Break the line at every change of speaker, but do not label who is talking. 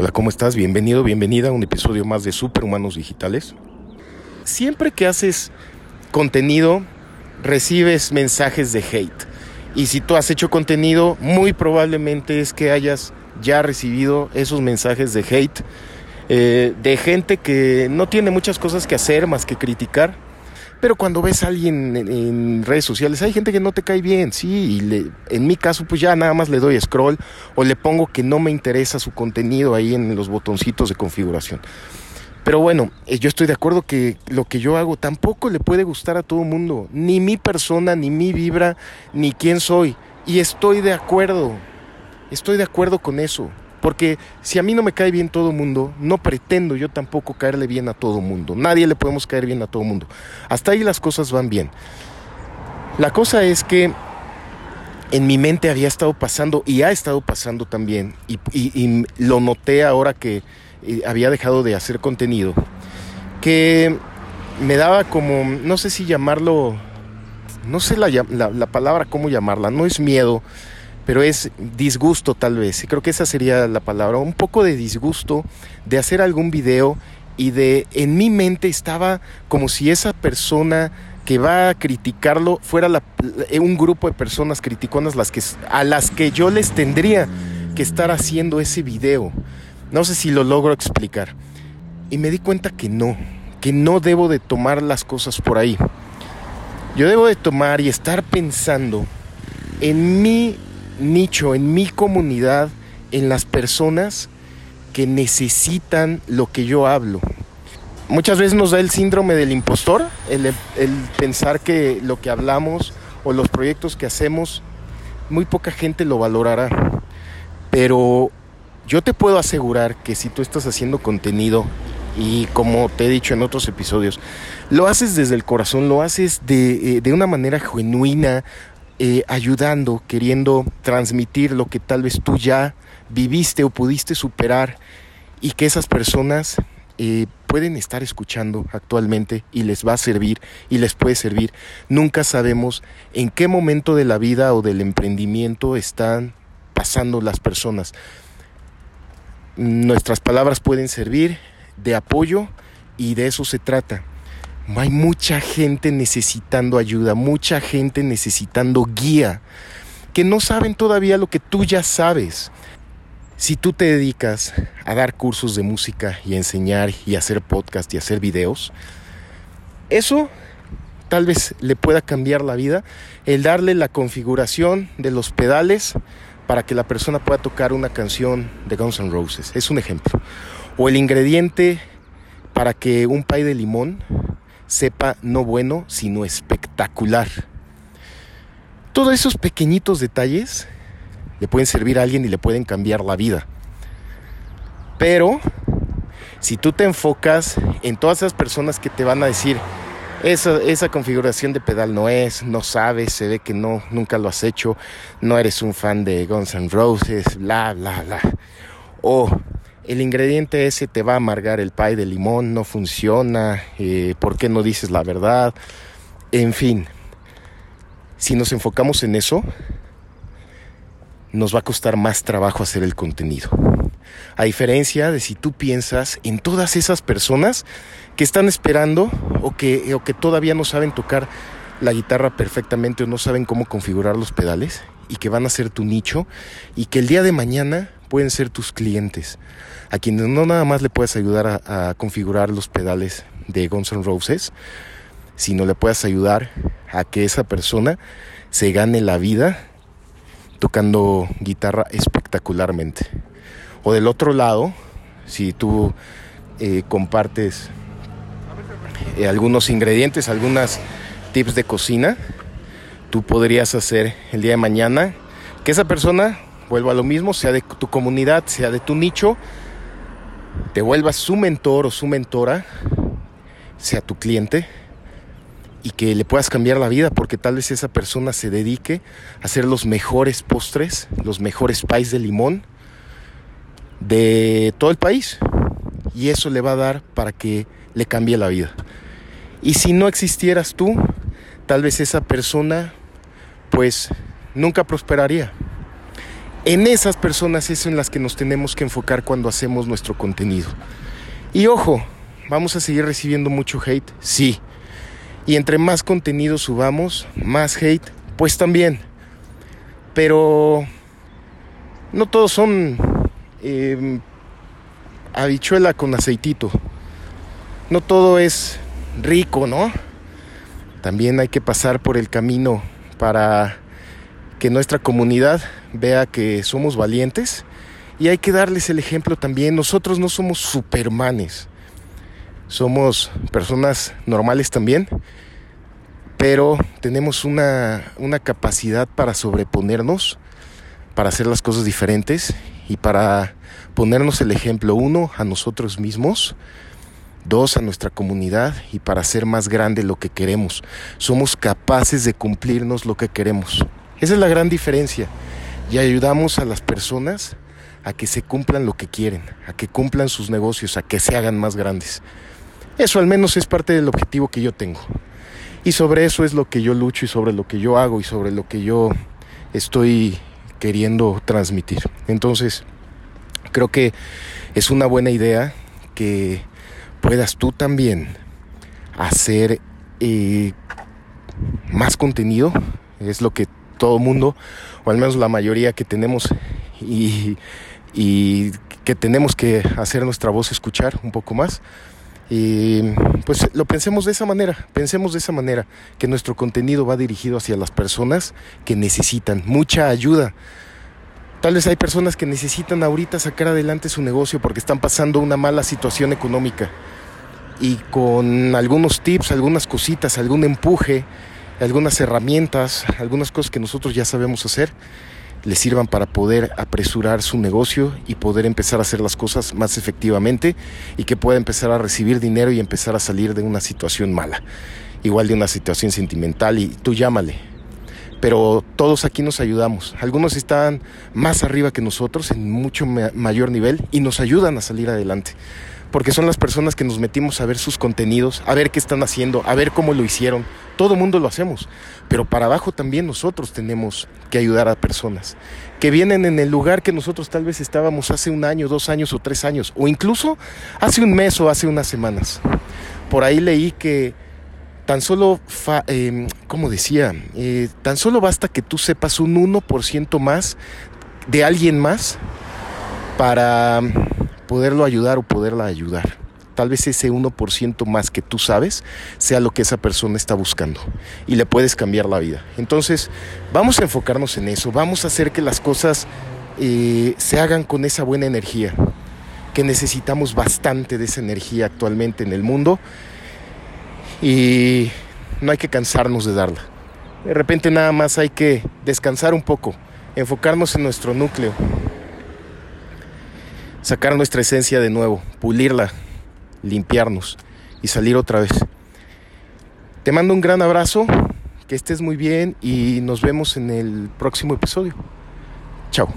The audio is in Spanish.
Hola, ¿cómo estás? Bienvenido, bienvenida a un episodio más de Superhumanos Digitales. Siempre que haces contenido, recibes mensajes de hate. Y si tú has hecho contenido, muy probablemente es que hayas ya recibido esos mensajes de hate eh, de gente que no tiene muchas cosas que hacer más que criticar. Pero cuando ves a alguien en, redes sociales, hay gente que no te cae bien, sí, y en mi caso pues ya nada más le doy scroll o le pongo que no me interesa su contenido ahí en los botoncitos de configuración. Pero bueno, eh, yo estoy de acuerdo que lo que yo hago tampoco le puede gustar a todo mundo, ni mi persona, ni mi vibra, ni quién soy. Y estoy de acuerdo, estoy de acuerdo con eso. Porque si a mí no me cae bien todo mundo, no pretendo yo tampoco caerle bien a todo mundo. Nadie le podemos caer bien a todo mundo. Hasta ahí las cosas van bien. La cosa es que en mi mente había estado pasando y ha estado pasando también, y, lo noté ahora que eh, había dejado de hacer contenido, que me daba como, no sé si llamarlo, no sé la, la palabra cómo llamarla, no es miedo, pero es disgusto tal vez, y creo que esa sería la palabra, un poco de disgusto de hacer algún video y de en mi mente estaba como si esa persona que va a criticarlo fuera eh, un grupo de personas criticonas las que, a las que yo les tendría que estar haciendo ese video. No sé si lo logro explicar. Y me di cuenta que no, que no debo de tomar las cosas por ahí. Yo debo de tomar y estar pensando en mi nicho, en mi comunidad, en las personas que necesitan lo que yo hablo. Muchas veces nos da el síndrome del impostor, el, pensar que lo que hablamos o los proyectos que hacemos, muy poca gente lo valorará. Pero yo te puedo asegurar que si tú estás haciendo contenido y como te he dicho en otros episodios, lo haces desde el corazón, lo haces de, eh, de una manera genuina, eh, ayudando, queriendo transmitir lo que tal vez tú ya viviste o pudiste superar y que esas personas eh, pueden estar escuchando actualmente y les va a servir y les puede servir. Nunca sabemos en qué momento de la vida o del emprendimiento están pasando las personas. Nuestras palabras pueden servir de apoyo y de eso se trata. Hay mucha gente necesitando ayuda, mucha gente necesitando guía, que no saben todavía lo que tú ya sabes. Si tú te dedicas a dar cursos de música y a enseñar y a hacer podcast y a hacer videos, eso tal vez le pueda cambiar la vida, el darle la configuración de los pedales para que la persona pueda tocar una canción de Guns N' Roses. Es un ejemplo. O el ingrediente para que un pay de limón sepa no bueno, sino espectacular. Todos esos pequeñitos detalles le pueden servir a alguien y le pueden cambiar la vida. Pero si tú te enfocas en todas esas personas que te van a decir, esa, esa, configuración de pedal no es, no sabes, se ve que no, nunca lo has hecho, no eres un fan de Guns N' Roses, bla, bla, bla. O el ingrediente ese te va a amargar el pie de limón, no funciona, eh, ¿por qué no dices la verdad? En fin, si nos enfocamos en eso, nos va a costar más trabajo hacer el contenido. A diferencia de si tú piensas en todas esas personas que están esperando o que, o que todavía no saben tocar la guitarra perfectamente o no saben cómo configurar los pedales y que van a ser tu nicho y que el día de mañana pueden ser tus clientes, a quienes no nada más le puedes ayudar a, configurar los pedales de Guns N' Roses, sino le puedes ayudar a que esa persona se gane la vida tocando guitarra espectacularmente. O del otro lado, si tú eh, compartes eh, algunos ingredientes, algunas tips de cocina, tú podrías hacer el día de mañana que esa persona vuelva a lo mismo, sea de tu comunidad, sea de tu nicho, te vuelvas su mentor o su mentora, sea tu cliente, y que le puedas cambiar la vida, porque tal vez esa persona se dedique a hacer los mejores postres, los mejores pies de limón de todo el país. Y eso le va a dar para que le cambie la vida. Y si no existieras tú, tal vez esa persona pues nunca prosperaría. En esas personas es en las que nos tenemos que enfocar cuando hacemos nuestro contenido. Y ojo, ¿vamos a seguir recibiendo mucho hate? Sí. Y entre más contenido subamos, más hate, pues también. Pero no todos son eh, habichuela con aceitito. No todo es rico, ¿no? También hay que pasar por el camino para que nuestra comunidad vea que somos valientes y hay que darles el ejemplo también. Nosotros no somos supermanes, somos personas normales también, pero tenemos una, una capacidad para sobreponernos, para hacer las cosas diferentes y para ponernos el ejemplo, uno, a nosotros mismos, dos, a nuestra comunidad y para hacer más grande lo que queremos. Somos capaces de cumplirnos lo que queremos. Esa es la gran diferencia. Y ayudamos a las personas a que se cumplan lo que quieren, a que cumplan sus negocios, a que se hagan más grandes. Eso al menos es parte del objetivo que yo tengo. Y sobre eso es lo que yo lucho y sobre lo que yo hago y sobre lo que yo estoy queriendo transmitir. Entonces, creo que es una buena idea que puedas tú también hacer eh, más contenido. Es lo que todo mundo, o al menos la mayoría que tenemos y, y que tenemos que hacer nuestra voz escuchar un poco más. Y pues lo pensemos de esa manera, pensemos de esa manera, que nuestro contenido va dirigido hacia las personas que necesitan mucha ayuda. Tal vez hay personas que necesitan ahorita sacar adelante su negocio porque están pasando una mala situación económica. Y con algunos tips, algunas cositas, algún empuje, algunas herramientas, algunas cosas que nosotros ya sabemos hacer, les sirvan para poder apresurar su negocio y poder empezar a hacer las cosas más efectivamente y que pueda empezar a recibir dinero y empezar a salir de una situación mala, igual de una situación sentimental y tú llámale. Pero todos aquí nos ayudamos. Algunos están más arriba que nosotros en mucho mayor nivel y nos ayudan a salir adelante porque son las personas que nos metimos a ver sus contenidos, a ver qué están haciendo, a ver cómo lo hicieron. Todo mundo lo hacemos, pero para abajo también nosotros tenemos que ayudar a personas que vienen en el lugar que nosotros tal vez estábamos hace un año, dos años o tres años, o incluso hace un mes o hace unas semanas. Por ahí leí que tan solo, eh, como decía, eh, tan solo basta que tú sepas un 1% más de alguien más para poderlo ayudar o poderla ayudar. Tal vez ese 1% más que tú sabes sea lo que esa persona está buscando y le puedes cambiar la vida. Entonces, vamos a enfocarnos en eso, vamos a hacer que las cosas eh, se hagan con esa buena energía, que necesitamos bastante de esa energía actualmente en el mundo y no hay que cansarnos de darla. De repente nada más hay que descansar un poco, enfocarnos en nuestro núcleo, sacar nuestra esencia de nuevo, pulirla, limpiarnos y salir otra vez. Te mando un gran abrazo, que estés muy bien y nos vemos en el próximo episodio. Chao.